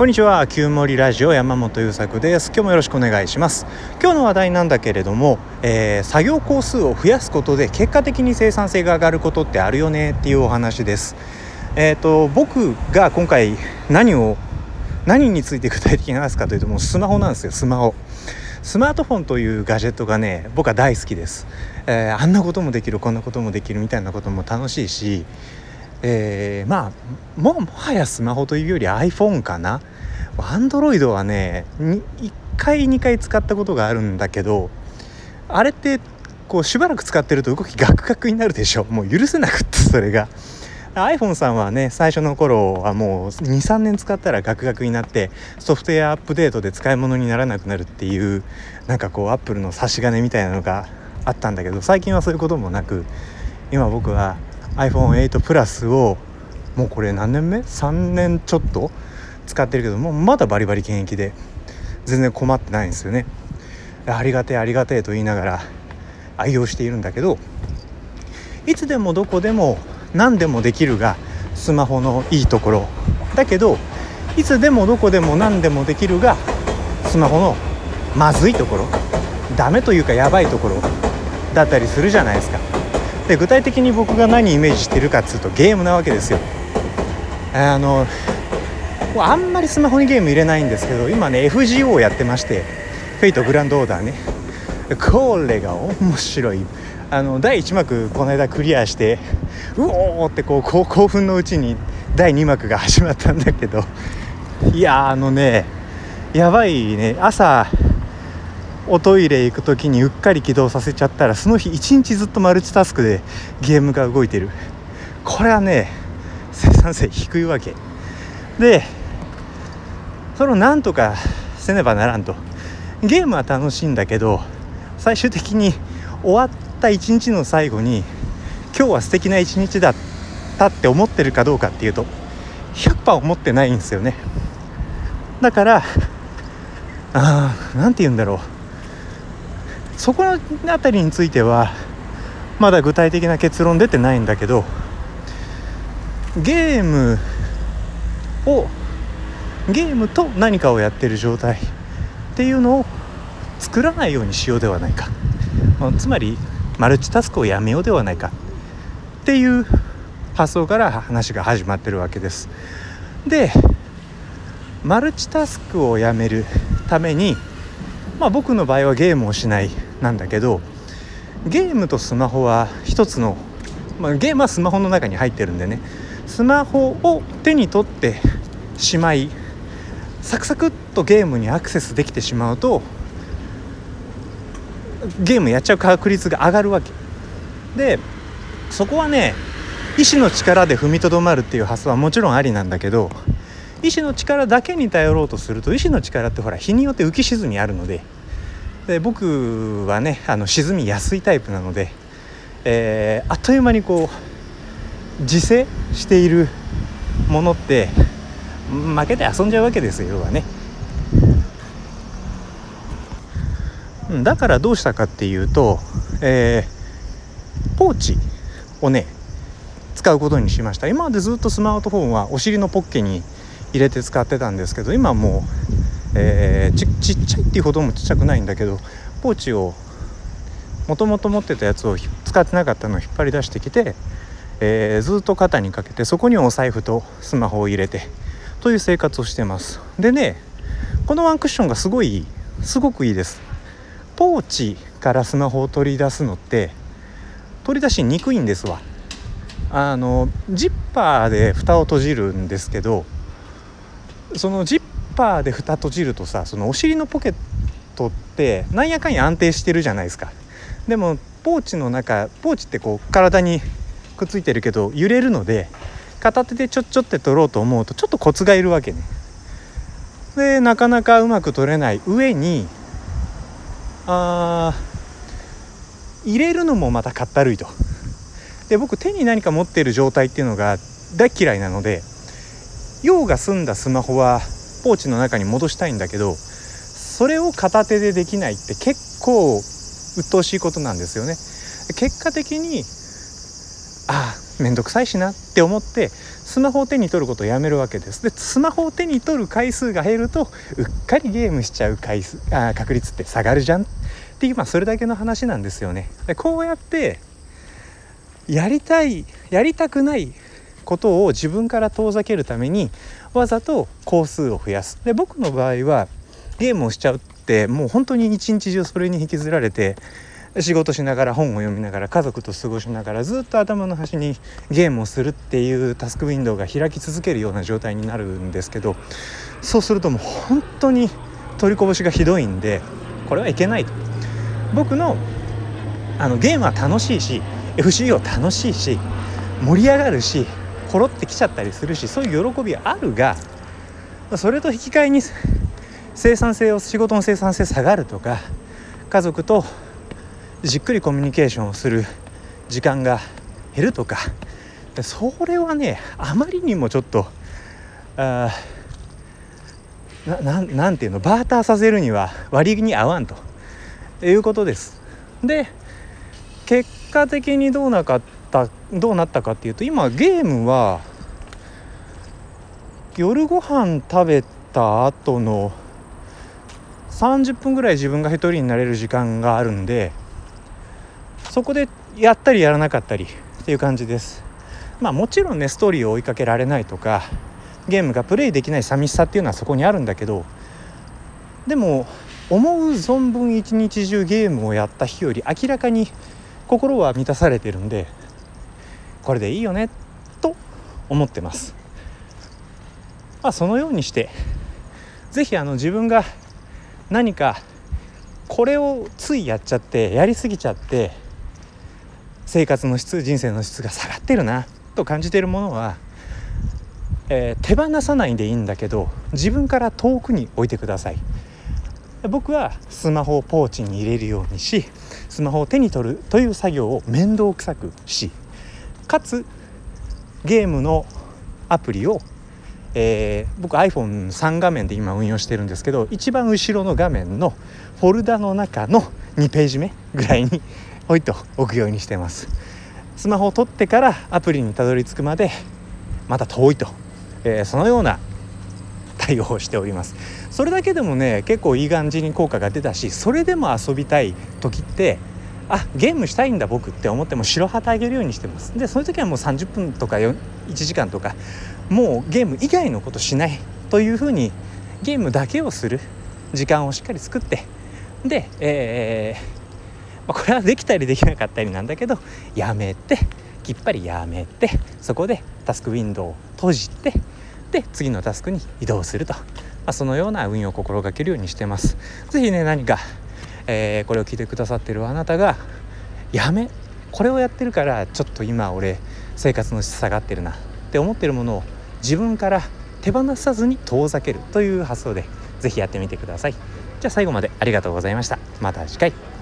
こんにちは。旧森ラジオ山本優作です。今日もよろしくお願いします。今日の話題なんだけれども、えー、作業工数を増やすことで結果的に生産性が上がることってあるよねっていうお話です。えっ、ー、と僕が今回何を何について具体的に話すかというともうスマホなんですよスマホ。スマートフォンというガジェットがね僕は大好きです、えー、あんなこともできるこんなこともできるみたいなことも楽しいしえー、まあももはやスマホというより iPhone かな。Android はね1回2回使ったことがあるんだけどあれってこうしばらく使ってると動きガクガクになるでしょ。もう許せなくってそれが。iPhone さんはね最初の頃はもう23年使ったらガクガクになってソフトウェアアップデートで使い物にならなくなるっていうなんかこうアップルの差し金みたいなのがあったんだけど最近はそういうこともなく今僕は iPhone8 プラスをもうこれ何年目 ?3 年ちょっと使ってるけどもまだバリバリ現役で全然困ってないんですよね。ありがてえありがてえと言いながら愛用しているんだけどいつでもどこでも何でもできるがスマホのいいところ。だけどいつでもどこでも何でもできるがスマホのまずいところ。ダメというかやばいところ。だったりするじゃないですか。で具体的に僕が何イメージしてるかっつうとゲームなわけですよ。あのあんまりスマホにゲーム入れないんですけど今ね FGO をやってましてフェイトグランドオーダーね。これが面白い。あの第1幕この間クリアしてうおーってこう興奮のうちに第2幕が始まったんだけど。いやあのねやばいね。朝おトイレ行く時にうっかり起動させちゃったらその日一日ずっとマルチタスクでゲームが動いてる。これはね生産性低いわけ。でそれをなんとかせねばならんと。ゲームは楽しいんだけど最終的に終わった一日の最後に今日は素敵な一日だったって思ってるかどうかっていうと100%思ってないんですよね。だからあ何て言うんだろう。そこの辺りについてはまだ具体的な結論出てないんだけどゲームをゲームと何かをやってる状態っていうのを作らないようにしようではないか、つまりマルチタスクをやめようではないか。っていう発想から話が始まってるわけです。でマルチタスクをやめるためにまあ僕の場合はゲームをしない。なんだけどゲームとスマホは一つの、まあ、ゲームはスマホの中に入ってるんでね。スマホを手に取ってしまいサクサクっとゲームにアクセスできてしまうとゲームやっちゃう確率が上がるわけ。でそこはね意志の力で踏みとどまるっていう発想はもちろんありなんだけど意志の力だけに頼ろうとすると意志の力ってほら日によって浮き沈みあるのでで僕はねあの沈みやすいタイプなので、えー、あっという間にこう自制しているものって負けて遊んじゃうわけですよ要はね。だからどうしたかっていうと、えー、ポーチをね使うことにしました今までずっとスマートフォンはお尻のポッケに入れて使ってたんですけど今もうえー、ちちっちゃいっていうほどもちっちゃくないんだけどポーチをもともと持ってたやつを使ってなかったのを引っ張り出してきて、えー、ずっと肩にかけてそこにお財布とスマホを入れてという生活をしてます。でねこのワンクッションがすごいすごくいいです。ポーチからスマホを取り出すのって取り出しにくいんですわ。あのジッパーで蓋を閉じるんですけどそのジッパーで蓋閉じるとさそのお尻のポケットってなんやかんや安定してるじゃないですか。でもポーチの中ポーチってこう体にくっついてるけど揺れるので片手でちょっちょって取ろうと思うとちょっとコツがいるわけね。でなかなかうまく取れない上にあ入れるのもまたかったるいと。で僕手に何か持ってる状態っていうのが大嫌いなので用が済んだスマホはポーチの中に戻したいんだけどそれを片手でできないって結構鬱陶しいことなんですよね。結果的にあ面倒くさいしなって思ってスマホを手に取ることをやめるわけです。でスマホを手に取る回数が減るとうっかりゲームしちゃう回数あ確率って下がるじゃん。っていうまあそれだけの話なんですよね。でこうやってやりたいやりたくないことを自分から遠ざけるためにわざと工数を増やす。で僕の場合はゲームをしちゃうってもう本当に一日中それに引きずられて仕事しながら本を読みながら家族と過ごしながらずっと頭の端にゲームをするっていうタスクウィンドウが開き続けるような状態になるんですけどそうするともう本当に取りこぼしがひどいんでこれはいけないと。僕のあのゲームは楽しいし FCO 楽しいし盛り上がるしほろってきちゃったりするしそういう喜びあるがそれと引き換えに生産性を仕事の生産性下がるとか家族とじっくりコミュニケーションをする時間が減るとかそれはねあまりにもちょっとあななんていうのバーターさせるには割に合わんということです。で結果的にどうなかっどうなったかっていうと今ゲームは夜ご飯食べた後の30分ぐらい自分が一人になれる時間があるんでそこでやったりやらなかったりっていう感じです。まあもちろんねストーリーを追いかけられないとかゲームがプレイできない寂しさっていうのはそこにあるんだけどでも思う存分一日中ゲームをやった日より明らかに心は満たされてるんでこれでいいよねと思ってます。まあそのようにして是非自分が何かこれをついやっちゃってやりすぎちゃって生活の質人生の質が下がってるなと感じているものは、えー、手放さないでいいんだけど自分から遠くに置いてください。僕はスマホをポーチに入れるようにしスマホを手に取るという作業を面倒くさくしかつゲームのアプリを、えー、僕 iPhone3 画面で今運用してるんですけど一番後ろの画面のフォルダの中の2ページ目ぐらいに置いと置くようにしてます。スマホを取ってからアプリにたどり着くまでまた遠いと、えー、そのような対応をしております。それだけでもね結構いい感じに効果が出たしそれでも遊びたい時ってあゲームしたいんだ僕って思っても白旗あげるようにしてますでその時はもう30分とか1時間とかもうゲーム以外のことしないというふうにゲームだけをする時間をしっかり作ってで、えーまあ、これはできたりできなかったりなんだけどやめてきっぱりやめてそこでタスクウィンドウを閉じてで次のタスクに移動すると、まあ、そのような運用を心がけるようにしてます。是非ね何か、えー、これを聞いてくださってるあなたがやめこれをやってるからちょっと今俺生活の質下がってるなって思ってるものを自分から手放さずに遠ざけるという発想で是非やってみてください。じゃあ最後までありがとうございました。また次回。